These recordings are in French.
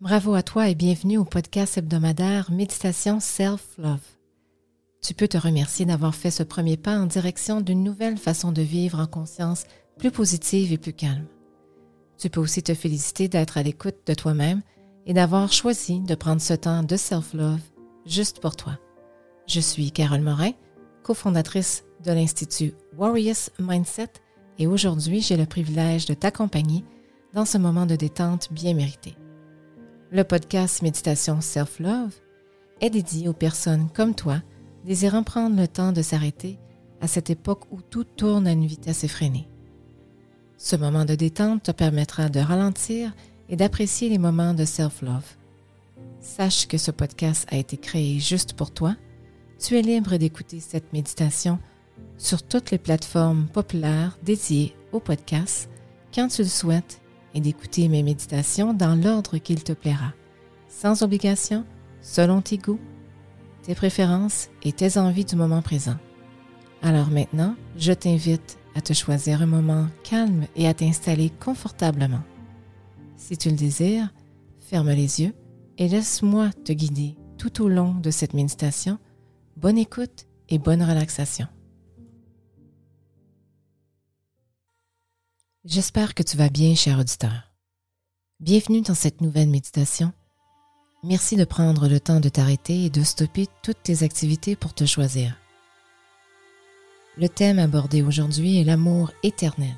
Bravo à toi et bienvenue au podcast hebdomadaire Méditation Self-Love. Tu peux te remercier d'avoir fait ce premier pas en direction d'une nouvelle façon de vivre en conscience plus positive et plus calme. Tu peux aussi te féliciter d'être à l'écoute de toi-même et d'avoir choisi de prendre ce temps de self-love juste pour toi. Je suis Carole Morin, cofondatrice de l'Institut Warriors Mindset et aujourd'hui j'ai le privilège de t'accompagner dans ce moment de détente bien mérité. Le podcast Méditation Self-Love est dédié aux personnes comme toi désirant prendre le temps de s'arrêter à cette époque où tout tourne à une vitesse effrénée. Ce moment de détente te permettra de ralentir et d'apprécier les moments de self-love. Sache que ce podcast a été créé juste pour toi. Tu es libre d'écouter cette méditation sur toutes les plateformes populaires dédiées au podcast quand tu le souhaites et d'écouter mes méditations dans l'ordre qu'il te plaira, sans obligation, selon tes goûts, tes préférences et tes envies du moment présent. Alors maintenant, je t'invite à te choisir un moment calme et à t'installer confortablement. Si tu le désires, ferme les yeux et laisse-moi te guider tout au long de cette méditation. Bonne écoute et bonne relaxation. J'espère que tu vas bien, cher auditeur. Bienvenue dans cette nouvelle méditation. Merci de prendre le temps de t'arrêter et de stopper toutes tes activités pour te choisir. Le thème abordé aujourd'hui est l'amour éternel.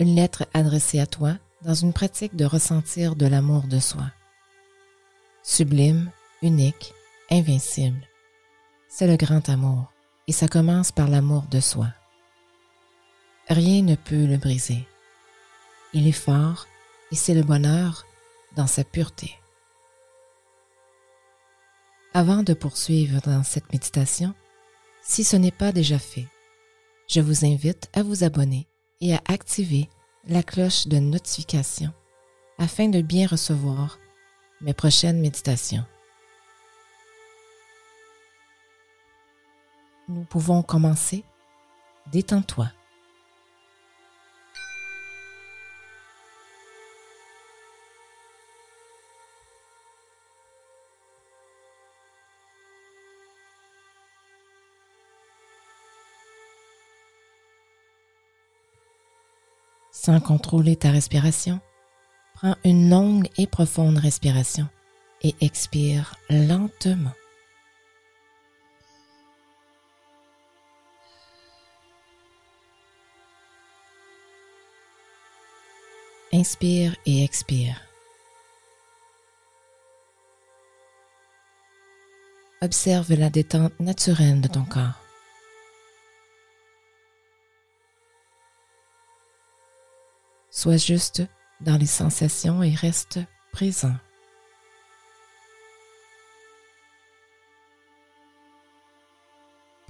Une lettre adressée à toi dans une pratique de ressentir de l'amour de soi. Sublime, unique, invincible. C'est le grand amour et ça commence par l'amour de soi. Rien ne peut le briser. Il est fort et c'est le bonheur dans sa pureté. Avant de poursuivre dans cette méditation, si ce n'est pas déjà fait, je vous invite à vous abonner et à activer la cloche de notification afin de bien recevoir mes prochaines méditations. Nous pouvons commencer. Détends-toi. Sans contrôler ta respiration, prends une longue et profonde respiration et expire lentement. Inspire et expire. Observe la détente naturelle de ton corps. Sois juste dans les sensations et reste présent.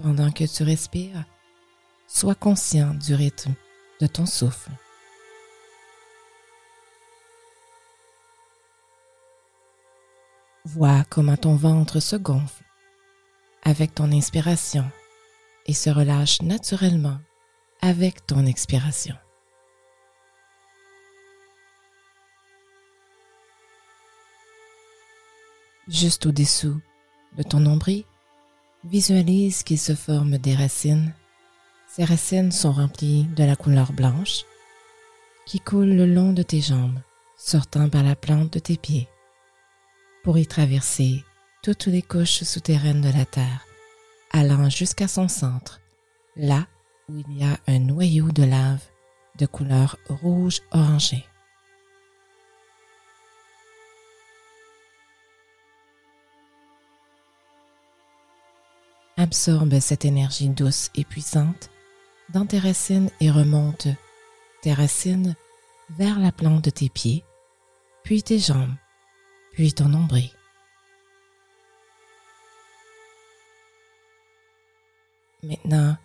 Pendant que tu respires, sois conscient du rythme de ton souffle. Vois comment ton ventre se gonfle avec ton inspiration et se relâche naturellement avec ton expiration. Juste au-dessous de ton nombril, visualise qu'il se forme des racines. Ces racines sont remplies de la couleur blanche qui coule le long de tes jambes, sortant par la plante de tes pieds, pour y traverser toutes les couches souterraines de la Terre, allant jusqu'à son centre, là où il y a un noyau de lave de couleur rouge Absorbe cette énergie douce et puissante dans tes racines et remonte tes racines vers la plante de tes pieds, puis tes jambes, puis ton nombril. Maintenant,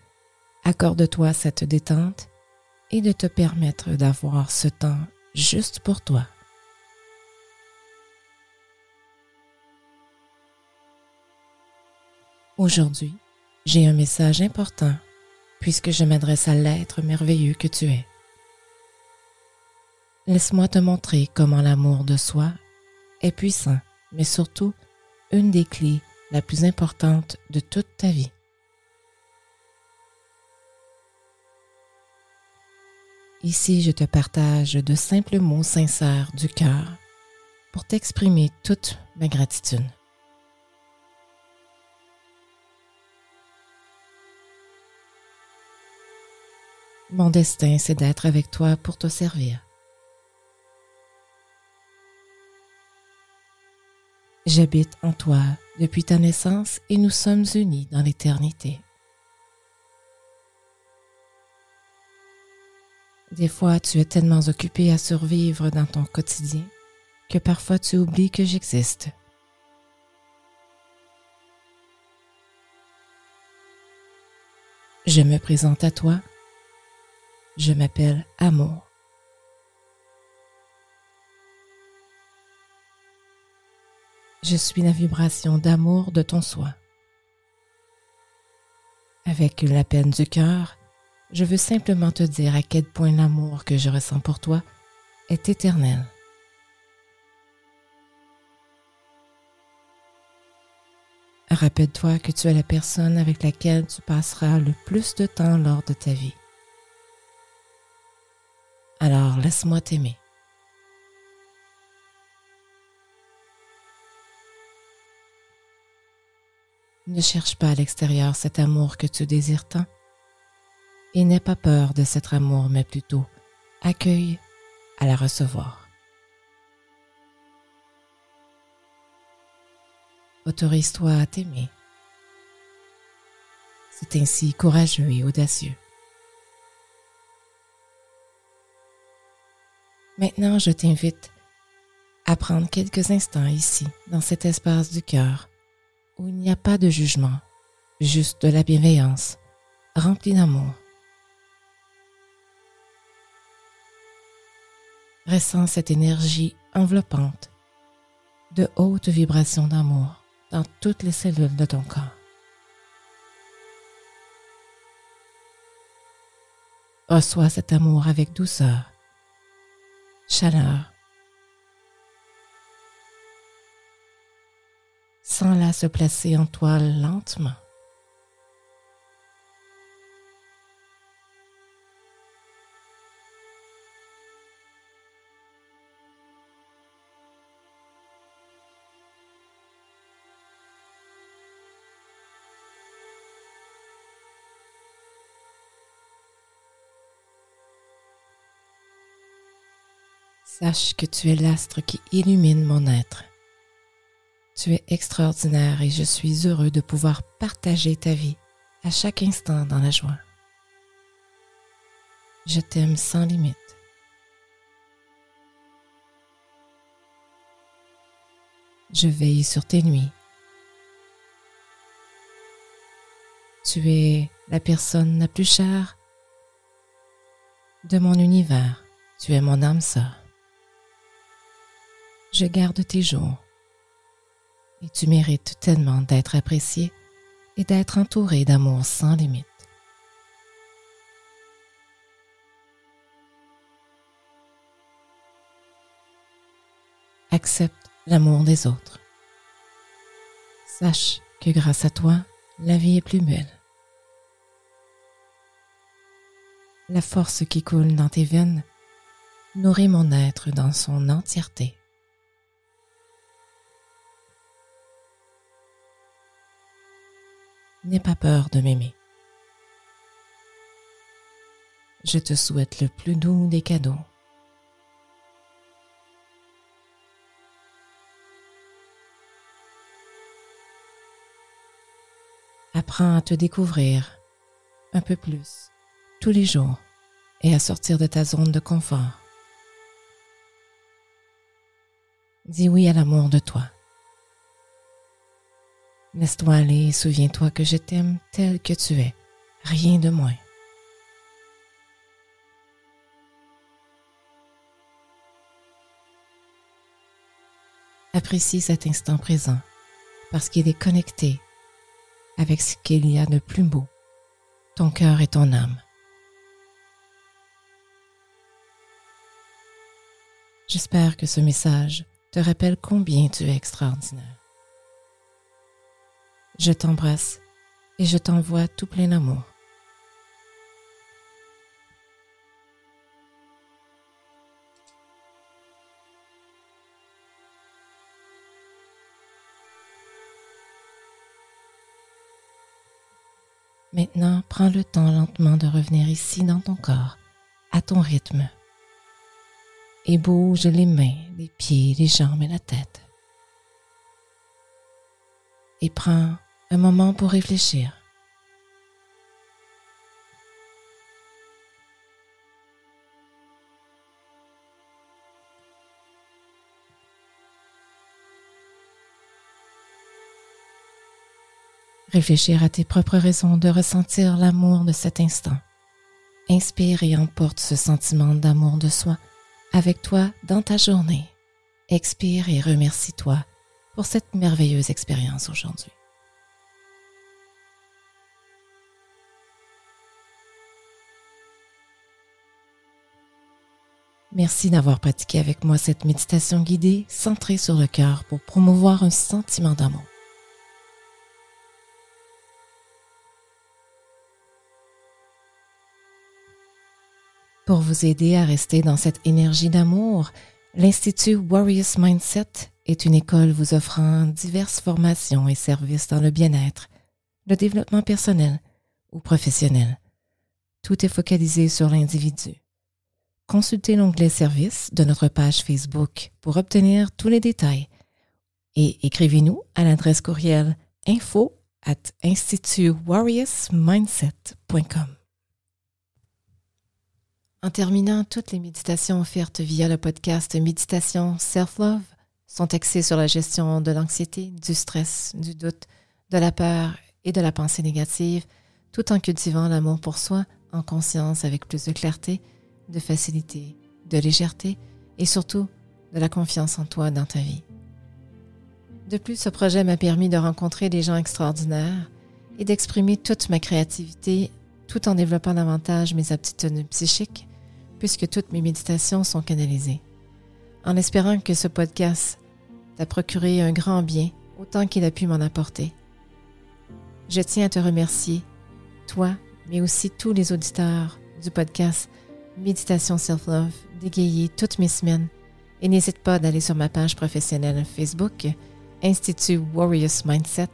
accorde-toi cette détente et de te permettre d'avoir ce temps juste pour toi. Aujourd'hui, j'ai un message important puisque je m'adresse à l'être merveilleux que tu es. Laisse-moi te montrer comment l'amour de soi est puissant, mais surtout une des clés la plus importante de toute ta vie. Ici, je te partage de simples mots sincères du cœur pour t'exprimer toute ma gratitude. Mon destin, c'est d'être avec toi pour te servir. J'habite en toi depuis ta naissance et nous sommes unis dans l'éternité. Des fois, tu es tellement occupé à survivre dans ton quotidien que parfois tu oublies que j'existe. Je me présente à toi. Je m'appelle Amour. Je suis la vibration d'amour de ton soi. Avec la peine du cœur, je veux simplement te dire à quel point l'amour que je ressens pour toi est éternel. Rappelle-toi que tu es la personne avec laquelle tu passeras le plus de temps lors de ta vie. Laisse-moi t'aimer. Ne cherche pas à l'extérieur cet amour que tu désires tant et n'aie pas peur de cet amour, mais plutôt accueille à la recevoir. Autorise-toi à t'aimer. C'est ainsi courageux et audacieux. Maintenant, je t'invite à prendre quelques instants ici, dans cet espace du cœur, où il n'y a pas de jugement, juste de la bienveillance, remplie d'amour. Ressens cette énergie enveloppante de haute vibration d'amour dans toutes les cellules de ton corps. Reçois cet amour avec douceur, chaleur Sens-la se placer en toi lentement. Sache que tu es l'astre qui illumine mon être. Tu es extraordinaire et je suis heureux de pouvoir partager ta vie à chaque instant dans la joie. Je t'aime sans limite. Je veille sur tes nuits. Tu es la personne la plus chère de mon univers. Tu es mon âme sœur. Je garde tes jours et tu mérites tellement d'être apprécié et d'être entouré d'amour sans limite. Accepte l'amour des autres. Sache que grâce à toi, la vie est plus belle. La force qui coule dans tes veines nourrit mon être dans son entièreté. N'aie pas peur de m'aimer. Je te souhaite le plus doux des cadeaux. Apprends à te découvrir un peu plus tous les jours et à sortir de ta zone de confort. Dis oui à l'amour de toi. Laisse-toi aller et souviens-toi que je t'aime tel que tu es, rien de moins. Apprécie cet instant présent parce qu'il est connecté avec ce qu'il y a de plus beau, ton cœur et ton âme. J'espère que ce message te rappelle combien tu es extraordinaire. Je t'embrasse et je t'envoie tout plein d'amour. Maintenant, prends le temps lentement de revenir ici dans ton corps, à ton rythme, et bouge les mains, les pieds, les jambes et la tête. Et prends un moment pour réfléchir. Réfléchir à tes propres raisons de ressentir l'amour de cet instant. Inspire et emporte ce sentiment d'amour de soi avec toi dans ta journée. Expire et remercie-toi pour cette merveilleuse expérience aujourd'hui. Merci d'avoir pratiqué avec moi cette méditation guidée centrée sur le cœur pour promouvoir un sentiment d'amour. Pour vous aider à rester dans cette énergie d'amour, l'Institut Warriors Mindset est une école vous offrant diverses formations et services dans le bien-être, le développement personnel ou professionnel. Tout est focalisé sur l'individu. Consultez l'onglet Services de notre page Facebook pour obtenir tous les détails et écrivez-nous à l'adresse courriel info at institutwarriorsmindset.com. En terminant, toutes les méditations offertes via le podcast Méditation Self-Love sont axées sur la gestion de l'anxiété, du stress, du doute, de la peur et de la pensée négative, tout en cultivant l'amour pour soi en conscience avec plus de clarté, de facilité, de légèreté et surtout de la confiance en toi dans ta vie. De plus, ce projet m'a permis de rencontrer des gens extraordinaires et d'exprimer toute ma créativité tout en développant davantage mes aptitudes psychiques puisque toutes mes méditations sont canalisées. En espérant que ce podcast t'a procuré un grand bien autant qu'il a pu m'en apporter. Je tiens à te remercier, toi, mais aussi tous les auditeurs du podcast Méditation Self-Love, d'égayer toutes mes semaines. Et n'hésite pas d'aller sur ma page professionnelle Facebook, Institut Warriors Mindset,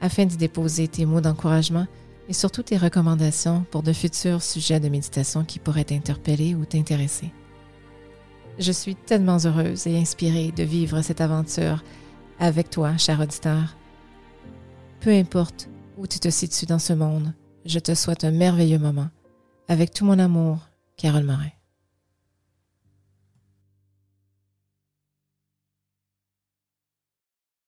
afin d'y déposer tes mots d'encouragement et surtout tes recommandations pour de futurs sujets de méditation qui pourraient t'interpeller ou t'intéresser. Je suis tellement heureuse et inspirée de vivre cette aventure avec toi, cher auditeur. Peu importe où tu te situes dans ce monde, je te souhaite un merveilleux moment. Avec tout mon amour, Carole Morin.